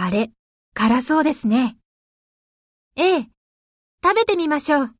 あれ、辛そうですね。ええ、食べてみましょう。